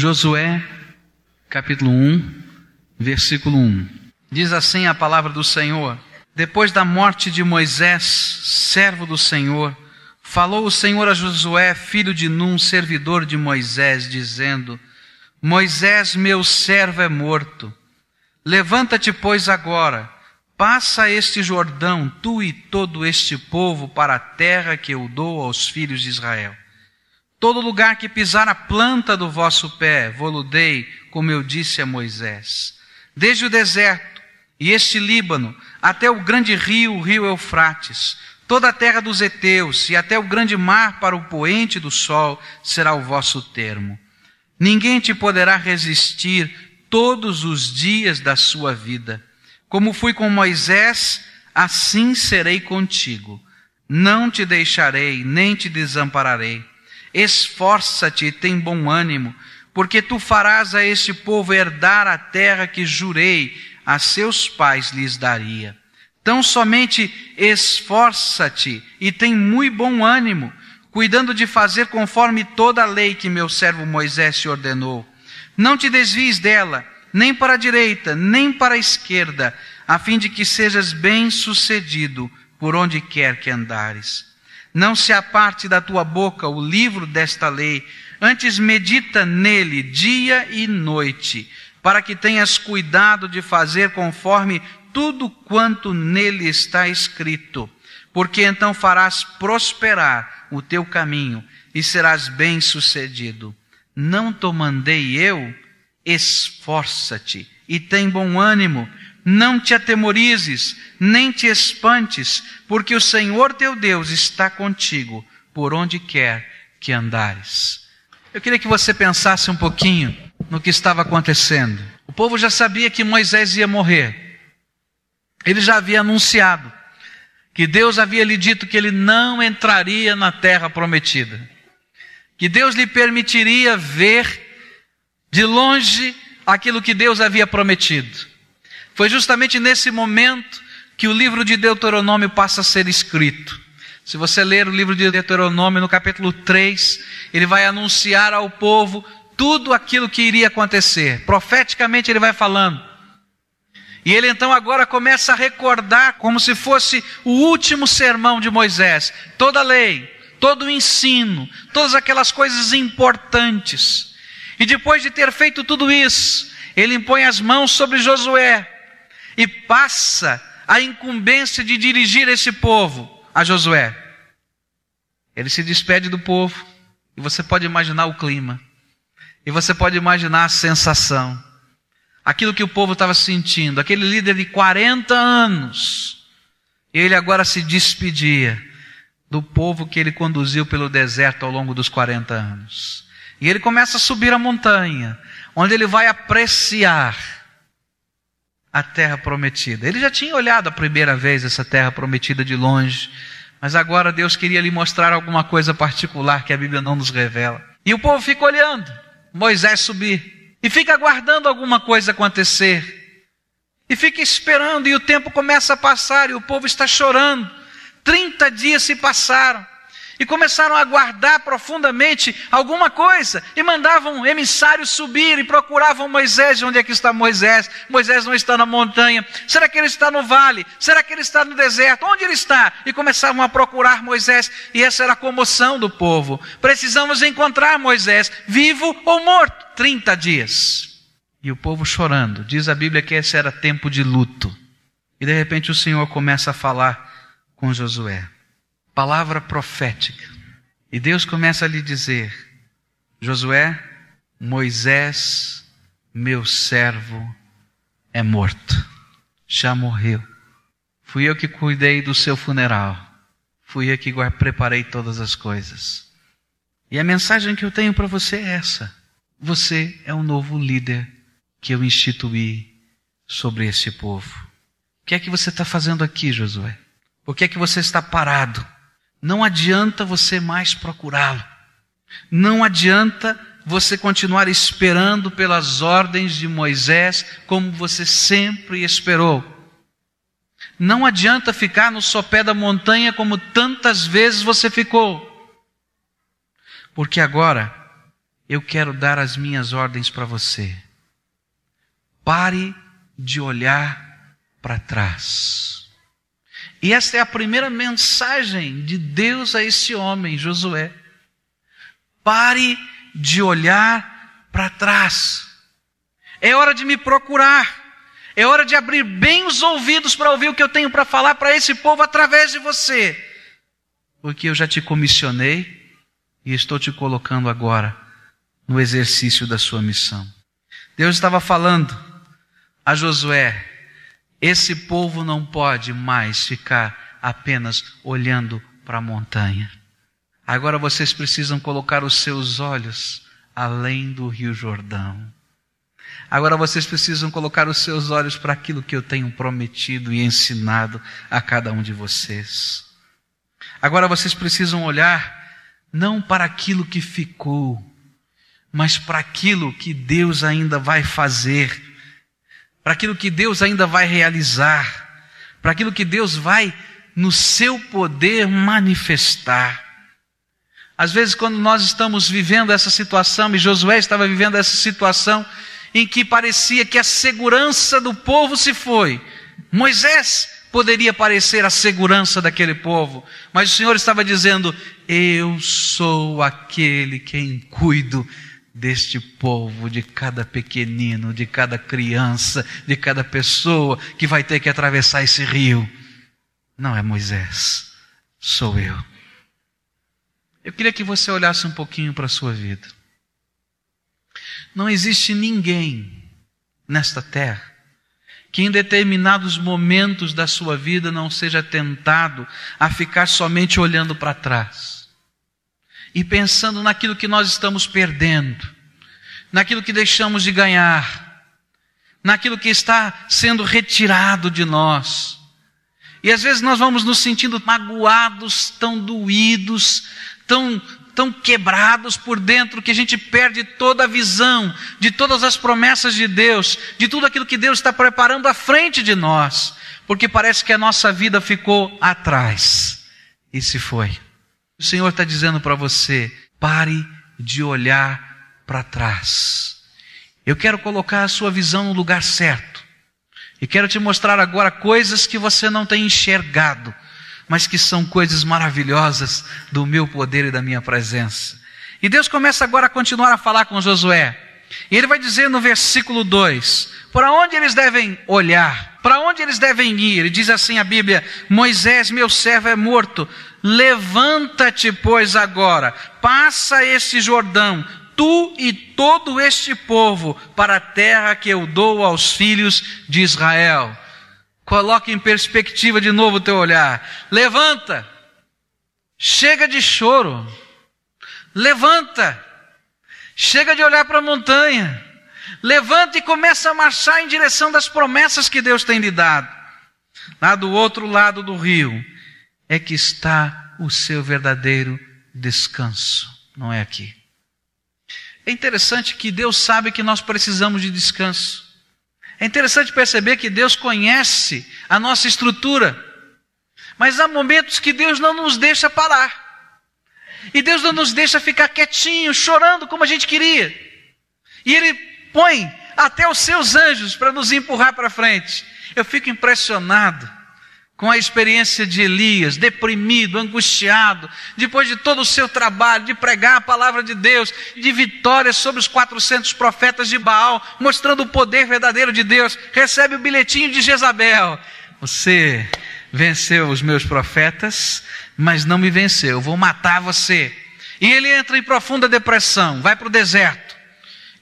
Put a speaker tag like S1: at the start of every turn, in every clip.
S1: Josué, capítulo 1, versículo 1. Diz assim a palavra do Senhor: Depois da morte de Moisés, servo do Senhor, falou o Senhor a Josué, filho de Num, servidor de Moisés, dizendo: Moisés, meu servo, é morto. Levanta-te, pois, agora, passa este Jordão, tu e todo este povo, para a terra que eu dou aos filhos de Israel. Todo lugar que pisar a planta do vosso pé, vou dei, como eu disse a Moisés. Desde o deserto e este Líbano, até o grande rio, o rio Eufrates, toda a terra dos heteus e até o grande mar para o poente do sol será o vosso termo. Ninguém te poderá resistir todos os dias da sua vida. Como fui com Moisés, assim serei contigo. Não te deixarei, nem te desampararei. Esforça-te e tem bom ânimo, porque tu farás a este povo herdar a terra que jurei a seus pais lhes daria. Então somente esforça-te e tem muito bom ânimo, cuidando de fazer conforme toda a lei que meu servo Moisés te ordenou. Não te desvies dela, nem para a direita, nem para a esquerda, a fim de que sejas bem-sucedido por onde quer que andares. Não se aparte da tua boca o livro desta lei, antes medita nele dia e noite, para que tenhas cuidado de fazer conforme tudo quanto nele está escrito, porque então farás prosperar o teu caminho e serás bem-sucedido. Não te mandei eu? Esforça-te e tem bom ânimo, não te atemorizes, nem te espantes, porque o Senhor teu Deus está contigo por onde quer que andares. Eu queria que você pensasse um pouquinho no que estava acontecendo. O povo já sabia que Moisés ia morrer. Ele já havia anunciado que Deus havia lhe dito que ele não entraria na terra prometida. Que Deus lhe permitiria ver de longe aquilo que Deus havia prometido. Foi justamente nesse momento que o livro de Deuteronômio passa a ser escrito. Se você ler o livro de Deuteronômio no capítulo 3, ele vai anunciar ao povo tudo aquilo que iria acontecer. Profeticamente ele vai falando. E ele então agora começa a recordar como se fosse o último sermão de Moisés, toda a lei, todo o ensino, todas aquelas coisas importantes. E depois de ter feito tudo isso, ele impõe as mãos sobre Josué e passa a incumbência de dirigir esse povo a Josué. Ele se despede do povo e você pode imaginar o clima. E você pode imaginar a sensação. Aquilo que o povo estava sentindo, aquele líder de 40 anos. Ele agora se despedia do povo que ele conduziu pelo deserto ao longo dos 40 anos. E ele começa a subir a montanha, onde ele vai apreciar a terra prometida. Ele já tinha olhado a primeira vez essa terra prometida de longe, mas agora Deus queria lhe mostrar alguma coisa particular que a Bíblia não nos revela. E o povo fica olhando Moisés subir e fica aguardando alguma coisa acontecer. E fica esperando, e o tempo começa a passar, e o povo está chorando. Trinta dias se passaram e começaram a guardar profundamente alguma coisa e mandavam emissários subir e procuravam Moisés. Onde é que está Moisés? Moisés não está na montanha. Será que ele está no vale? Será que ele está no deserto? Onde ele está? E começavam a procurar Moisés. E essa era a comoção do povo. Precisamos encontrar Moisés, vivo ou morto. Trinta dias. E o povo chorando. Diz a Bíblia que esse era tempo de luto. E de repente o Senhor começa a falar com Josué palavra profética. E Deus começa a lhe dizer: Josué, Moisés, meu servo, é morto, já morreu. Fui eu que cuidei do seu funeral. Fui eu que preparei todas as coisas. E a mensagem que eu tenho para você é essa: você é o novo líder que eu instituí sobre esse povo. O que é que você está fazendo aqui, Josué? Por que é que você está parado? Não adianta você mais procurá-lo. Não adianta você continuar esperando pelas ordens de Moisés como você sempre esperou. Não adianta ficar no sopé da montanha como tantas vezes você ficou. Porque agora eu quero dar as minhas ordens para você. Pare de olhar para trás. E esta é a primeira mensagem de Deus a esse homem, Josué. Pare de olhar para trás. É hora de me procurar. É hora de abrir bem os ouvidos para ouvir o que eu tenho para falar para esse povo através de você. Porque eu já te comissionei e estou te colocando agora no exercício da sua missão. Deus estava falando a Josué: esse povo não pode mais ficar apenas olhando para a montanha. Agora vocês precisam colocar os seus olhos além do Rio Jordão. Agora vocês precisam colocar os seus olhos para aquilo que eu tenho prometido e ensinado a cada um de vocês. Agora vocês precisam olhar não para aquilo que ficou, mas para aquilo que Deus ainda vai fazer, para aquilo que Deus ainda vai realizar, para aquilo que Deus vai, no seu poder, manifestar. Às vezes, quando nós estamos vivendo essa situação, e Josué estava vivendo essa situação, em que parecia que a segurança do povo se foi, Moisés poderia parecer a segurança daquele povo, mas o Senhor estava dizendo: Eu sou aquele quem cuido deste povo, de cada pequenino, de cada criança, de cada pessoa que vai ter que atravessar esse rio. Não é Moisés, sou eu. Eu queria que você olhasse um pouquinho para a sua vida. Não existe ninguém nesta terra que em determinados momentos da sua vida não seja tentado a ficar somente olhando para trás e pensando naquilo que nós estamos perdendo, naquilo que deixamos de ganhar, naquilo que está sendo retirado de nós. E às vezes nós vamos nos sentindo magoados, tão doídos, tão, tão quebrados por dentro que a gente perde toda a visão de todas as promessas de Deus, de tudo aquilo que Deus está preparando à frente de nós, porque parece que a nossa vida ficou atrás e se foi. O Senhor está dizendo para você: pare de olhar para trás. Eu quero colocar a sua visão no lugar certo. E quero te mostrar agora coisas que você não tem enxergado mas que são coisas maravilhosas do meu poder e da minha presença. E Deus começa agora a continuar a falar com Josué. E ele vai dizer no versículo 2: para onde eles devem olhar, para onde eles devem ir. E diz assim a Bíblia: Moisés, meu servo, é morto. Levanta-te, pois, agora, passa este Jordão, tu e todo este povo, para a terra que eu dou aos filhos de Israel. Coloque em perspectiva de novo o teu olhar. Levanta. Chega de choro. Levanta. Chega de olhar para a montanha. Levanta e começa a marchar em direção das promessas que Deus tem lhe dado. Lá do outro lado do rio é que está o seu verdadeiro descanso, não é aqui. É interessante que Deus sabe que nós precisamos de descanso. É interessante perceber que Deus conhece a nossa estrutura, mas há momentos que Deus não nos deixa parar. E Deus não nos deixa ficar quietinho, chorando como a gente queria. E Ele põe até os seus anjos para nos empurrar para frente. Eu fico impressionado com a experiência de Elias, deprimido, angustiado, depois de todo o seu trabalho de pregar a palavra de Deus, de vitórias sobre os 400 profetas de Baal, mostrando o poder verdadeiro de Deus, recebe o bilhetinho de Jezabel. Você venceu os meus profetas, mas não me venceu, vou matar você. E ele entra em profunda depressão, vai para o deserto.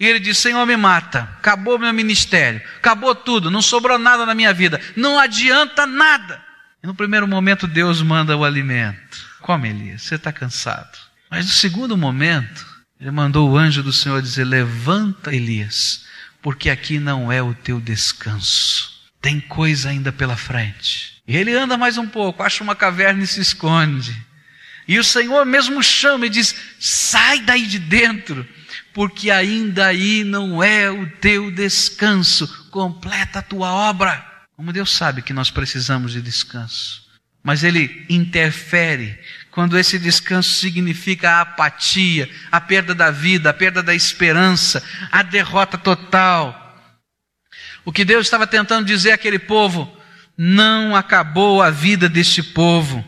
S1: E ele diz: Senhor, me mata, acabou meu ministério, acabou tudo, não sobrou nada na minha vida, não adianta nada. E no primeiro momento Deus manda o alimento. Come, Elias, você está cansado. Mas no segundo momento, ele mandou o anjo do Senhor dizer: Levanta, Elias, porque aqui não é o teu descanso. Tem coisa ainda pela frente. E ele anda mais um pouco, acha uma caverna e se esconde. E o Senhor mesmo chama e diz: Sai daí de dentro, porque ainda aí não é o teu descanso. Completa a tua obra. Como Deus sabe que nós precisamos de descanso, mas Ele interfere quando esse descanso significa a apatia, a perda da vida, a perda da esperança, a derrota total. O que Deus estava tentando dizer àquele povo, não acabou a vida deste povo,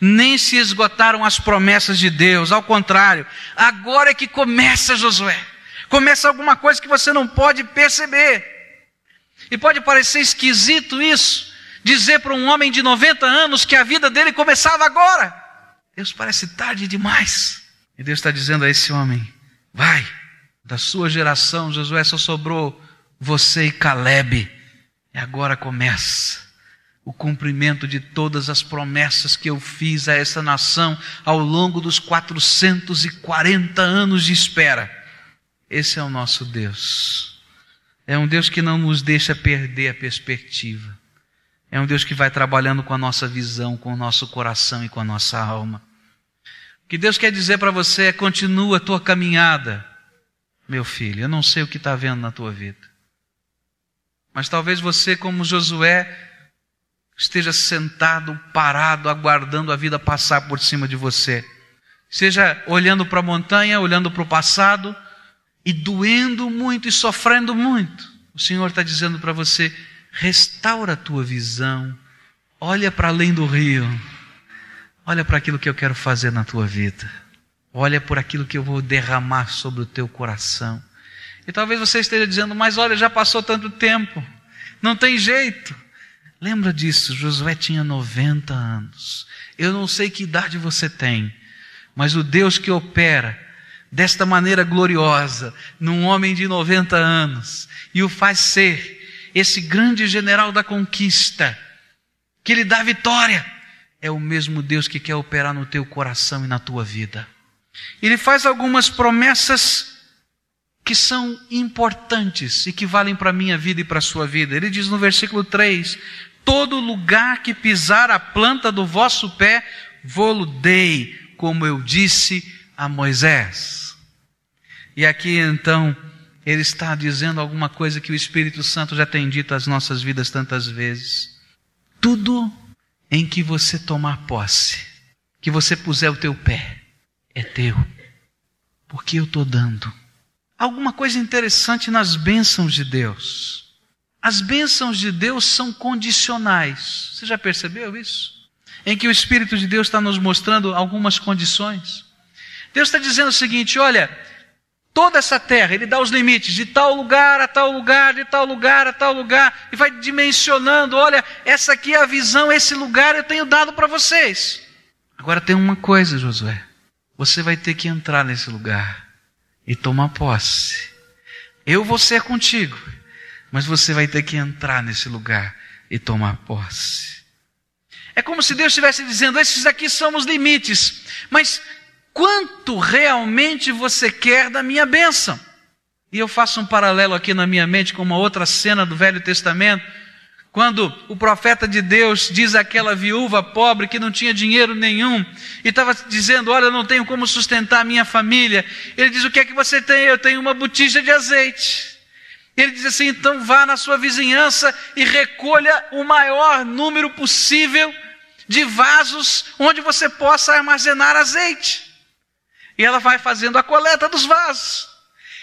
S1: nem se esgotaram as promessas de Deus, ao contrário, agora é que começa Josué, começa alguma coisa que você não pode perceber. E pode parecer esquisito isso, dizer para um homem de 90 anos que a vida dele começava agora. Deus parece tarde demais. E Deus está dizendo a esse homem: vai, da sua geração, Josué só sobrou você e Caleb. E agora começa o cumprimento de todas as promessas que eu fiz a essa nação ao longo dos 440 anos de espera. Esse é o nosso Deus. É um Deus que não nos deixa perder a perspectiva. É um Deus que vai trabalhando com a nossa visão, com o nosso coração e com a nossa alma. O que Deus quer dizer para você é: continua a tua caminhada, meu filho. Eu não sei o que está vendo na tua vida. Mas talvez você, como Josué, esteja sentado, parado, aguardando a vida passar por cima de você. Seja olhando para a montanha, olhando para o passado, e doendo muito e sofrendo muito, o Senhor está dizendo para você: restaura a tua visão, olha para além do rio, olha para aquilo que eu quero fazer na tua vida, olha por aquilo que eu vou derramar sobre o teu coração. E talvez você esteja dizendo, mas olha, já passou tanto tempo, não tem jeito. Lembra disso, Josué tinha 90 anos. Eu não sei que idade você tem, mas o Deus que opera desta maneira gloriosa num homem de 90 anos e o faz ser esse grande general da conquista que lhe dá vitória. É o mesmo Deus que quer operar no teu coração e na tua vida. Ele faz algumas promessas que são importantes e que valem para a minha vida e para a sua vida. Ele diz no versículo 3: Todo lugar que pisar a planta do vosso pé, vou-lo dei, como eu disse a Moisés. E aqui então ele está dizendo alguma coisa que o Espírito Santo já tem dito às nossas vidas tantas vezes. Tudo em que você tomar posse, que você puser o teu pé, é teu, porque eu estou dando. Alguma coisa interessante nas bênçãos de Deus. As bênçãos de Deus são condicionais. Você já percebeu isso? Em que o Espírito de Deus está nos mostrando algumas condições. Deus está dizendo o seguinte: olha, toda essa terra, Ele dá os limites de tal lugar a tal lugar, de tal lugar a tal lugar, e vai dimensionando: olha, essa aqui é a visão, esse lugar eu tenho dado para vocês. Agora tem uma coisa, Josué: você vai ter que entrar nesse lugar e tomar posse. Eu vou ser contigo, mas você vai ter que entrar nesse lugar e tomar posse. É como se Deus estivesse dizendo: esses aqui são os limites, mas quanto realmente você quer da minha bênção. E eu faço um paralelo aqui na minha mente com uma outra cena do Velho Testamento, quando o profeta de Deus diz àquela viúva pobre que não tinha dinheiro nenhum e estava dizendo: Olha, eu não tenho como sustentar a minha família. Ele diz: O que é que você tem? Eu tenho uma botija de azeite. Ele diz assim: Então vá na sua vizinhança e recolha o maior número possível de vasos onde você possa armazenar azeite. E ela vai fazendo a coleta dos vasos.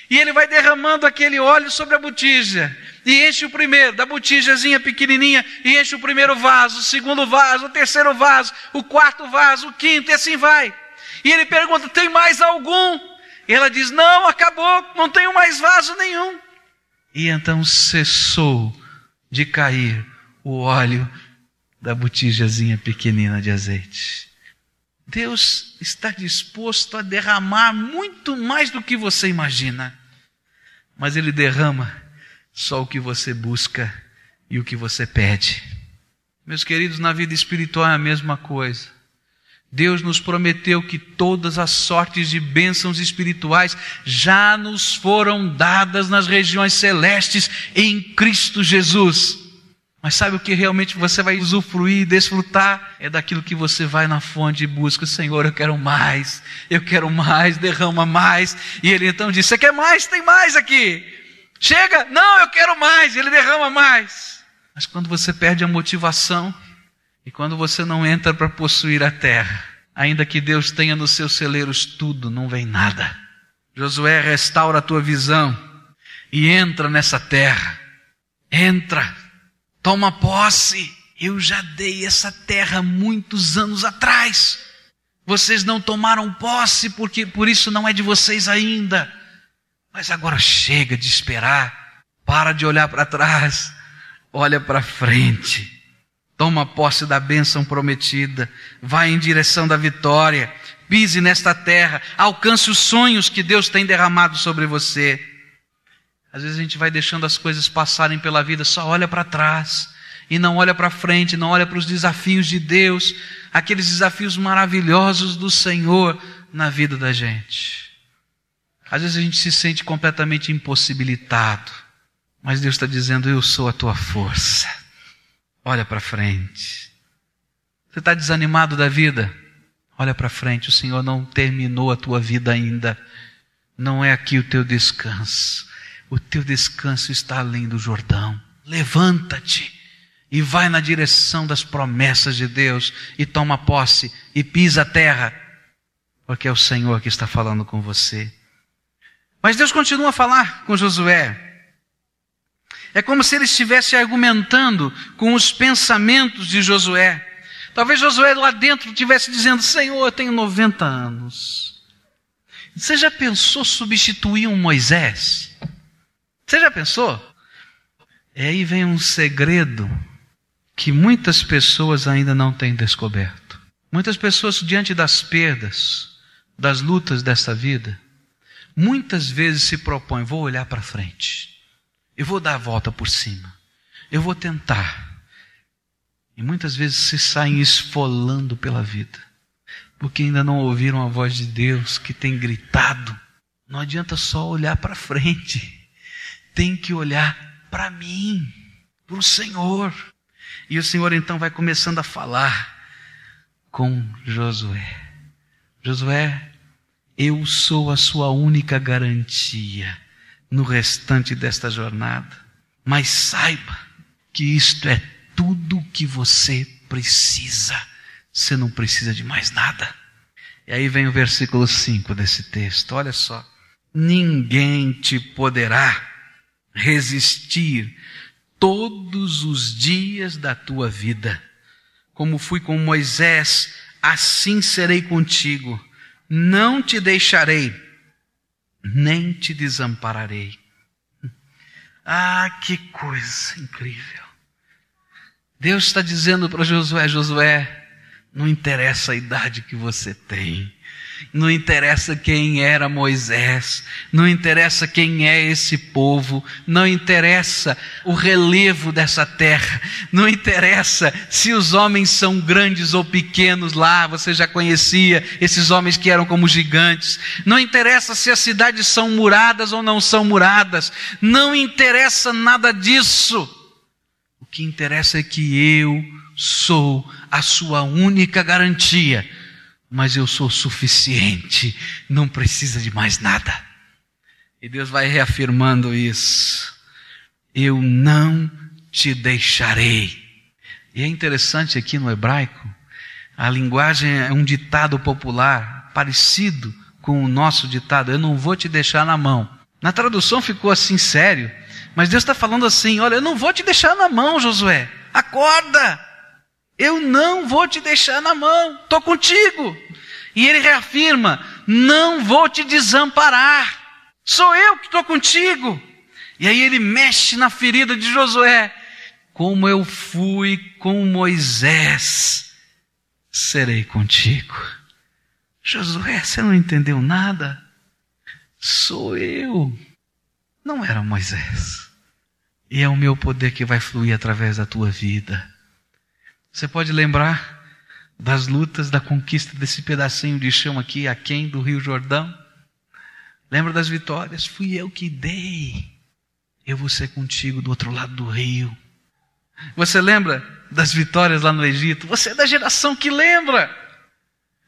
S1: E ele vai derramando aquele óleo sobre a botija. E enche o primeiro, da botijazinha pequenininha, e enche o primeiro vaso, o segundo vaso, o terceiro vaso, o quarto vaso, o quinto, e assim vai. E ele pergunta: tem mais algum? E ela diz: não, acabou, não tenho mais vaso nenhum. E então cessou de cair o óleo da botijazinha pequenina de azeite. Deus está disposto a derramar muito mais do que você imagina, mas Ele derrama só o que você busca e o que você pede. Meus queridos, na vida espiritual é a mesma coisa. Deus nos prometeu que todas as sortes de bênçãos espirituais já nos foram dadas nas regiões celestes em Cristo Jesus. Mas sabe o que realmente você vai usufruir desfrutar? É daquilo que você vai na fonte e busca. Senhor, eu quero mais, eu quero mais, derrama mais. E ele então diz: Você quer mais? Tem mais aqui. Chega, não, eu quero mais. Ele derrama mais. Mas quando você perde a motivação e quando você não entra para possuir a terra, Ainda que Deus tenha nos seus celeiros tudo, não vem nada. Josué restaura a tua visão e entra nessa terra. Entra, toma posse. Eu já dei essa terra muitos anos atrás. Vocês não tomaram posse porque por isso não é de vocês ainda. Mas agora chega de esperar. Para de olhar para trás. Olha para frente. Toma posse da bênção prometida. Vai em direção da vitória. Pise nesta terra. Alcance os sonhos que Deus tem derramado sobre você. Às vezes a gente vai deixando as coisas passarem pela vida, só olha para trás e não olha para frente, não olha para os desafios de Deus, aqueles desafios maravilhosos do Senhor na vida da gente. Às vezes a gente se sente completamente impossibilitado, mas Deus está dizendo: Eu sou a tua força. Olha para frente. Você está desanimado da vida? Olha para frente, o Senhor não terminou a tua vida ainda. Não é aqui o teu descanso. O teu descanso está além do Jordão. Levanta-te e vai na direção das promessas de Deus e toma posse e pisa a terra, porque é o Senhor que está falando com você. Mas Deus continua a falar com Josué. É como se ele estivesse argumentando com os pensamentos de Josué. Talvez Josué lá dentro estivesse dizendo: Senhor, eu tenho 90 anos. Você já pensou substituir um Moisés? Você já pensou? E aí vem um segredo que muitas pessoas ainda não têm descoberto. Muitas pessoas, diante das perdas, das lutas desta vida, muitas vezes se propõem: vou olhar para frente, eu vou dar a volta por cima, eu vou tentar. E muitas vezes se saem esfolando pela vida, porque ainda não ouviram a voz de Deus que tem gritado. Não adianta só olhar para frente tem que olhar para mim, para o Senhor. E o Senhor então vai começando a falar com Josué. Josué, eu sou a sua única garantia no restante desta jornada. Mas saiba que isto é tudo o que você precisa. Você não precisa de mais nada. E aí vem o versículo 5 desse texto. Olha só. Ninguém te poderá resistir todos os dias da tua vida. Como fui com Moisés, assim serei contigo. Não te deixarei, nem te desampararei. Ah, que coisa incrível. Deus está dizendo para Josué: Josué, não interessa a idade que você tem, não interessa quem era Moisés, não interessa quem é esse povo, não interessa o relevo dessa terra, não interessa se os homens são grandes ou pequenos lá, você já conhecia esses homens que eram como gigantes, não interessa se as cidades são muradas ou não são muradas, não interessa nada disso. O que interessa é que eu sou a sua única garantia mas eu sou suficiente, não precisa de mais nada. E Deus vai reafirmando isso. Eu não te deixarei. E é interessante aqui no hebraico, a linguagem é um ditado popular parecido com o nosso ditado: Eu não vou te deixar na mão. Na tradução ficou assim sério, mas Deus está falando assim: Olha, eu não vou te deixar na mão, Josué. Acorda! Eu não vou te deixar na mão, estou contigo. E ele reafirma: não vou te desamparar, sou eu que estou contigo. E aí ele mexe na ferida de Josué: como eu fui com Moisés, serei contigo. Josué, você não entendeu nada? Sou eu, não era Moisés. E é o meu poder que vai fluir através da tua vida. Você pode lembrar das lutas da conquista desse pedacinho de chão aqui, aquém do Rio Jordão? Lembra das vitórias? Fui eu que dei. Eu vou ser contigo do outro lado do rio. Você lembra das vitórias lá no Egito? Você é da geração que lembra.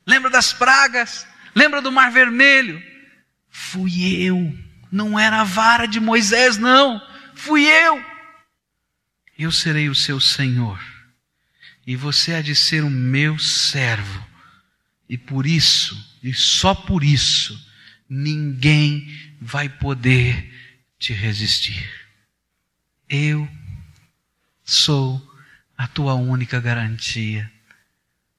S1: Lembra das pragas? Lembra do Mar Vermelho? Fui eu. Não era a vara de Moisés, não. Fui eu. Eu serei o seu Senhor e você há de ser o meu servo, E por isso, e só por isso, ninguém vai poder te resistir. Eu sou a tua única garantia.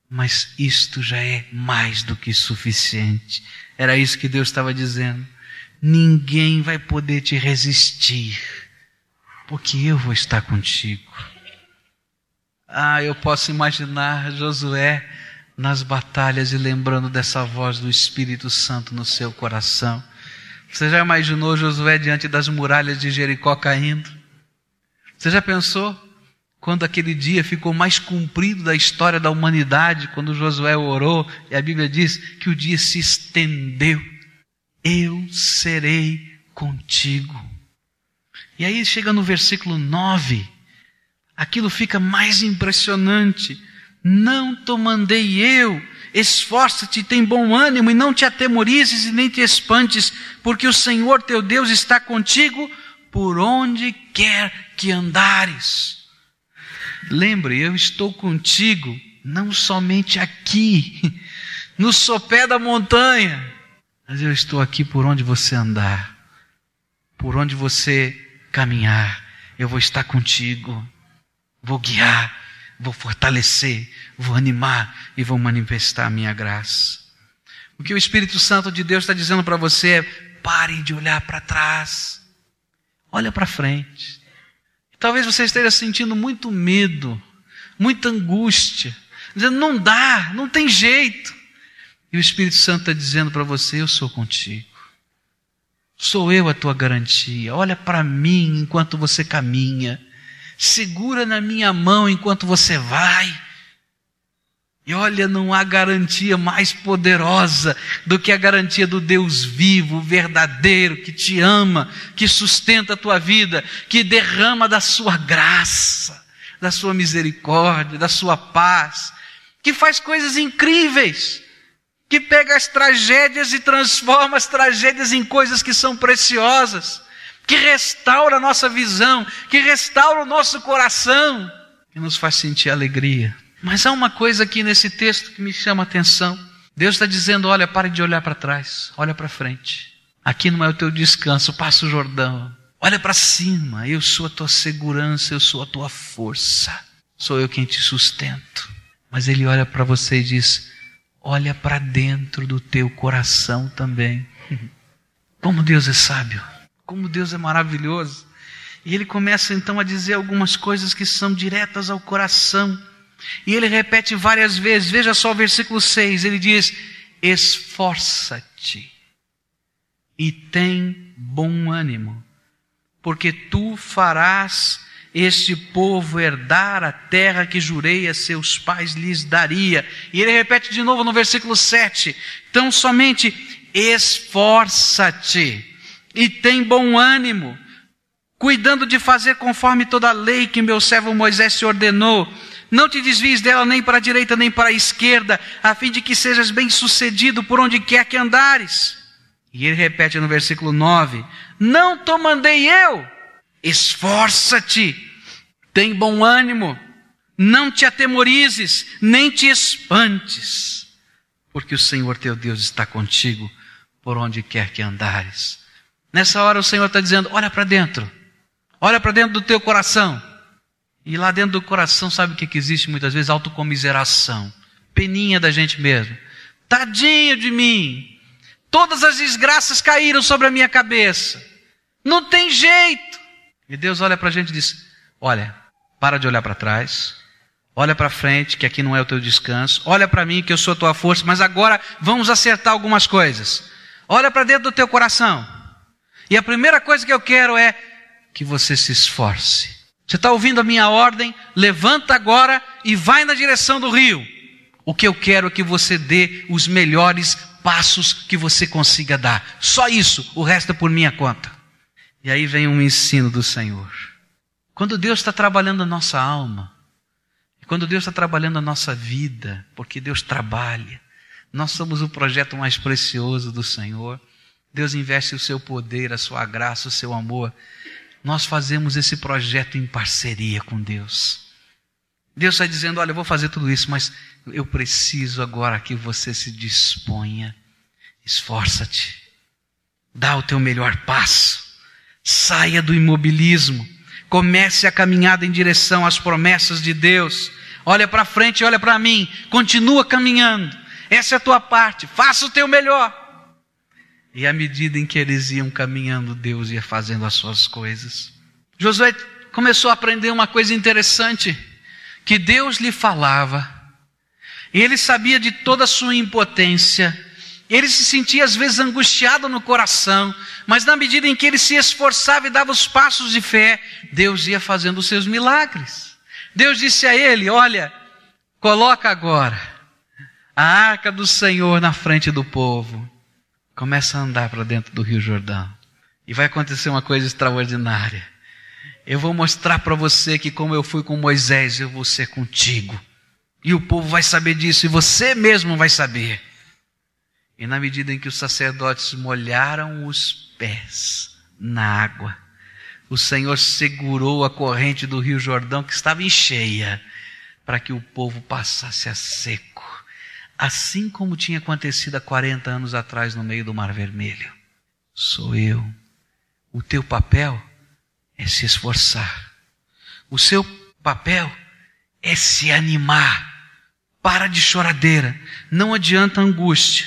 S1: Mas isto já é mais do que suficiente. Era isso que Deus estava dizendo. Ninguém vai poder te resistir, porque eu vou estar contigo. Ah, eu posso imaginar Josué nas batalhas e lembrando dessa voz do Espírito Santo no seu coração. Você já imaginou Josué diante das muralhas de Jericó caindo? Você já pensou quando aquele dia ficou mais cumprido da história da humanidade, quando Josué orou e a Bíblia diz que o dia se estendeu? Eu serei contigo. E aí chega no versículo 9, aquilo fica mais impressionante. Não te mandei eu, esforça-te, tem bom ânimo e não te atemorizes e nem te espantes, porque o Senhor teu Deus está contigo por onde quer que andares. Lembre, eu estou contigo, não somente aqui, no sopé da montanha, mas eu estou aqui por onde você andar, por onde você caminhar, eu vou estar contigo, vou guiar, vou fortalecer, vou animar e vou manifestar a minha graça. O que o Espírito Santo de Deus está dizendo para você é: pare de olhar para trás, olha para frente. Talvez você esteja sentindo muito medo, muita angústia, dizendo: não dá, não tem jeito. E o Espírito Santo está dizendo para você: eu sou contigo. Sou eu a tua garantia. Olha para mim enquanto você caminha. Segura na minha mão enquanto você vai. E olha, não há garantia mais poderosa do que a garantia do Deus vivo, verdadeiro, que te ama, que sustenta a tua vida, que derrama da sua graça, da sua misericórdia, da sua paz, que faz coisas incríveis, que pega as tragédias e transforma as tragédias em coisas que são preciosas, que restaura a nossa visão, que restaura o nosso coração, que nos faz sentir alegria. Mas há uma coisa aqui nesse texto que me chama a atenção. Deus está dizendo: olha, pare de olhar para trás, olha para frente. Aqui não é o teu descanso, passa o Jordão. Olha para cima, eu sou a tua segurança, eu sou a tua força. Sou eu quem te sustento. Mas ele olha para você e diz: olha para dentro do teu coração também. Como Deus é sábio, como Deus é maravilhoso. E ele começa então a dizer algumas coisas que são diretas ao coração. E ele repete várias vezes, veja só o versículo 6, ele diz: Esforça-te e tem bom ânimo, porque tu farás este povo herdar a terra que jurei a seus pais lhes daria. E ele repete de novo no versículo 7. Então somente esforça-te e tem bom ânimo, cuidando de fazer conforme toda a lei que meu servo Moisés te ordenou. Não te desvies dela nem para a direita nem para a esquerda, a fim de que sejas bem-sucedido por onde quer que andares. E ele repete no versículo 9: Não te mandei eu, esforça-te, tem bom ânimo, não te atemorizes, nem te espantes, porque o Senhor teu Deus está contigo por onde quer que andares. Nessa hora o Senhor está dizendo: olha para dentro, olha para dentro do teu coração. E lá dentro do coração, sabe o que, que existe muitas vezes? Autocomiseração. Peninha da gente mesmo. Tadinho de mim. Todas as desgraças caíram sobre a minha cabeça. Não tem jeito. E Deus olha para a gente e diz: Olha, para de olhar para trás. Olha para frente, que aqui não é o teu descanso. Olha para mim, que eu sou a tua força. Mas agora vamos acertar algumas coisas. Olha para dentro do teu coração. E a primeira coisa que eu quero é que você se esforce você está ouvindo a minha ordem? Levanta agora e vai na direção do rio. O que eu quero é que você dê os melhores passos que você consiga dar. Só isso, o resto é por minha conta. E aí vem um ensino do Senhor. Quando Deus está trabalhando a nossa alma, quando Deus está trabalhando a nossa vida, porque Deus trabalha, nós somos o projeto mais precioso do Senhor. Deus investe o seu poder, a sua graça, o seu amor nós fazemos esse projeto em parceria com Deus. Deus está dizendo: Olha, eu vou fazer tudo isso, mas eu preciso agora que você se disponha. Esforça-te. Dá o teu melhor passo. Saia do imobilismo. Comece a caminhada em direção às promessas de Deus. Olha para frente, olha para mim. Continua caminhando. Essa é a tua parte. Faça o teu melhor. E à medida em que eles iam caminhando, Deus ia fazendo as suas coisas. Josué começou a aprender uma coisa interessante que Deus lhe falava, e ele sabia de toda a sua impotência, ele se sentia às vezes angustiado no coração, mas na medida em que ele se esforçava e dava os passos de fé, Deus ia fazendo os seus milagres. Deus disse a ele: Olha, coloca agora a arca do Senhor na frente do povo. Começa a andar para dentro do Rio Jordão. E vai acontecer uma coisa extraordinária. Eu vou mostrar para você que, como eu fui com Moisés, eu vou ser contigo. E o povo vai saber disso, e você mesmo vai saber. E na medida em que os sacerdotes molharam os pés na água, o Senhor segurou a corrente do Rio Jordão, que estava em cheia, para que o povo passasse a seco, assim como tinha acontecido há 40 anos atrás no meio do Mar Vermelho. Sou eu. O teu papel é se esforçar. O seu papel é se animar. Para de choradeira. Não adianta angústia.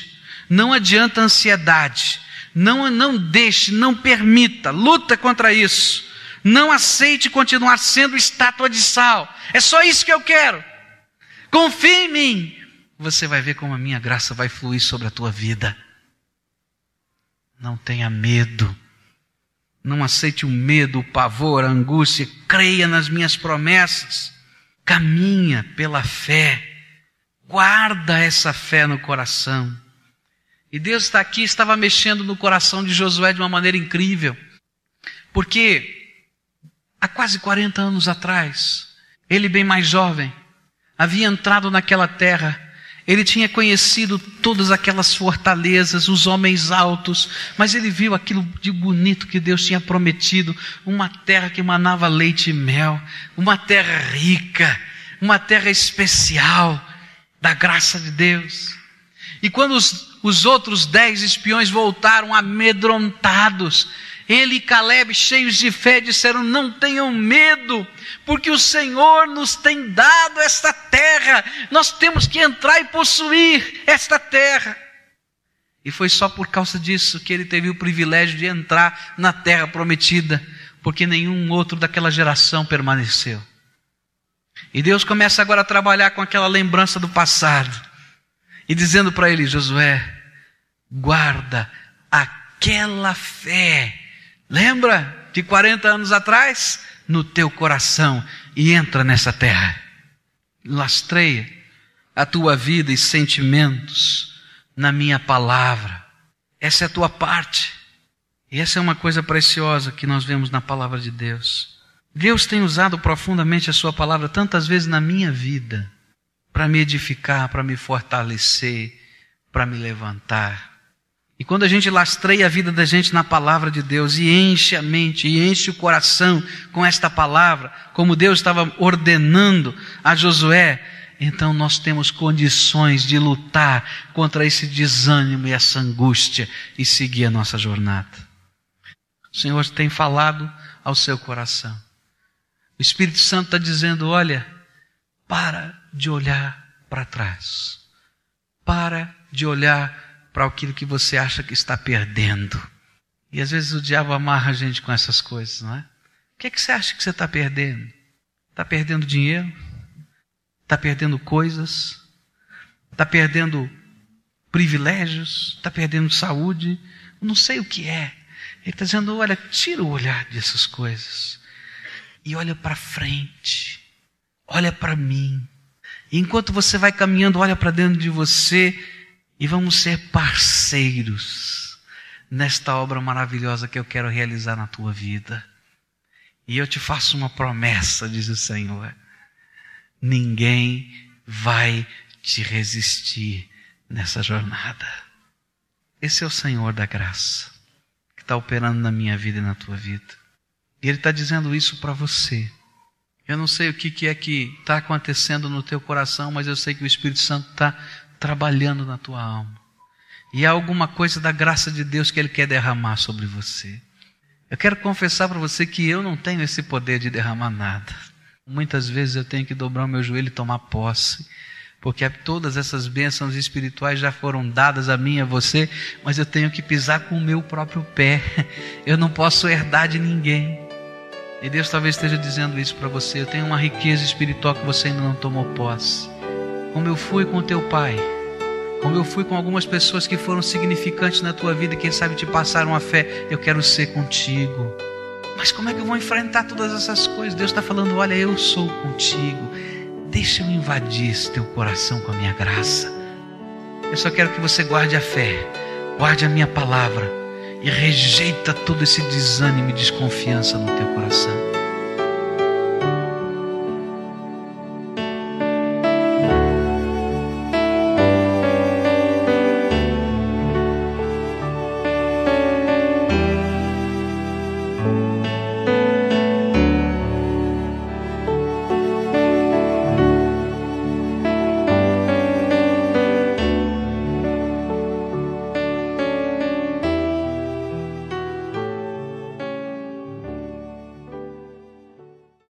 S1: Não adianta ansiedade. Não, não deixe, não permita. Luta contra isso. Não aceite continuar sendo estátua de sal. É só isso que eu quero. Confie em mim. Você vai ver como a minha graça vai fluir sobre a tua vida. Não tenha medo. Não aceite o medo, o pavor, a angústia. Creia nas minhas promessas. Caminha pela fé. Guarda essa fé no coração. E Deus está aqui, estava mexendo no coração de Josué de uma maneira incrível. Porque há quase 40 anos atrás, ele, bem mais jovem, havia entrado naquela terra ele tinha conhecido todas aquelas fortalezas, os homens altos, mas ele viu aquilo de bonito que Deus tinha prometido, uma terra que manava leite e mel, uma terra rica, uma terra especial da graça de Deus. E quando os, os outros dez espiões voltaram amedrontados, ele e Caleb, cheios de fé, disseram: Não tenham medo, porque o Senhor nos tem dado esta terra, nós temos que entrar e possuir esta terra. E foi só por causa disso que ele teve o privilégio de entrar na terra prometida, porque nenhum outro daquela geração permaneceu. E Deus começa agora a trabalhar com aquela lembrança do passado, e dizendo para ele: Josué, guarda aquela fé Lembra de 40 anos atrás? No teu coração e entra nessa terra. Lastreia a tua vida e sentimentos na minha palavra. Essa é a tua parte. E essa é uma coisa preciosa que nós vemos na palavra de Deus. Deus tem usado profundamente a sua palavra tantas vezes na minha vida para me edificar, para me fortalecer, para me levantar. E quando a gente lastreia a vida da gente na palavra de Deus e enche a mente e enche o coração com esta palavra, como Deus estava ordenando a Josué, então nós temos condições de lutar contra esse desânimo e essa angústia e seguir a nossa jornada. O Senhor tem falado ao seu coração. O Espírito Santo está dizendo: olha, para de olhar para trás. Para de olhar para aquilo que você acha que está perdendo. E às vezes o diabo amarra a gente com essas coisas, não é? O que, é que você acha que você está perdendo? Está perdendo dinheiro? Está perdendo coisas? Está perdendo privilégios? Está perdendo saúde? Não sei o que é. Ele está dizendo: olha, tira o olhar dessas coisas e olha para frente, olha para mim. E enquanto você vai caminhando, olha para dentro de você e vamos ser parceiros nesta obra maravilhosa que eu quero realizar na tua vida. E eu te faço uma promessa, diz o Senhor: ninguém vai te resistir nessa jornada. Esse é o Senhor da graça que está operando na minha vida e na tua vida. E Ele está dizendo isso para você. Eu não sei o que, que é que está acontecendo no teu coração, mas eu sei que o Espírito Santo está trabalhando na tua alma. E há alguma coisa da graça de Deus que Ele quer derramar sobre você. Eu quero confessar para você que eu não tenho esse poder de derramar nada. Muitas vezes eu tenho que dobrar o meu joelho e tomar posse, porque todas essas bênçãos espirituais já foram dadas a mim e a você, mas eu tenho que pisar com o meu próprio pé. Eu não posso herdar de ninguém. E Deus talvez esteja dizendo isso para você. Eu tenho uma riqueza espiritual que você ainda não tomou posse. Como eu fui com teu pai, como eu fui com algumas pessoas que foram significantes na tua vida, quem sabe te passaram a fé, eu quero ser contigo. Mas como é que eu vou enfrentar todas essas coisas? Deus está falando: olha, eu sou contigo. Deixa eu invadir esse teu coração com a minha graça. Eu só quero que você guarde a fé, guarde a minha palavra e rejeita todo esse desânimo e desconfiança no teu coração.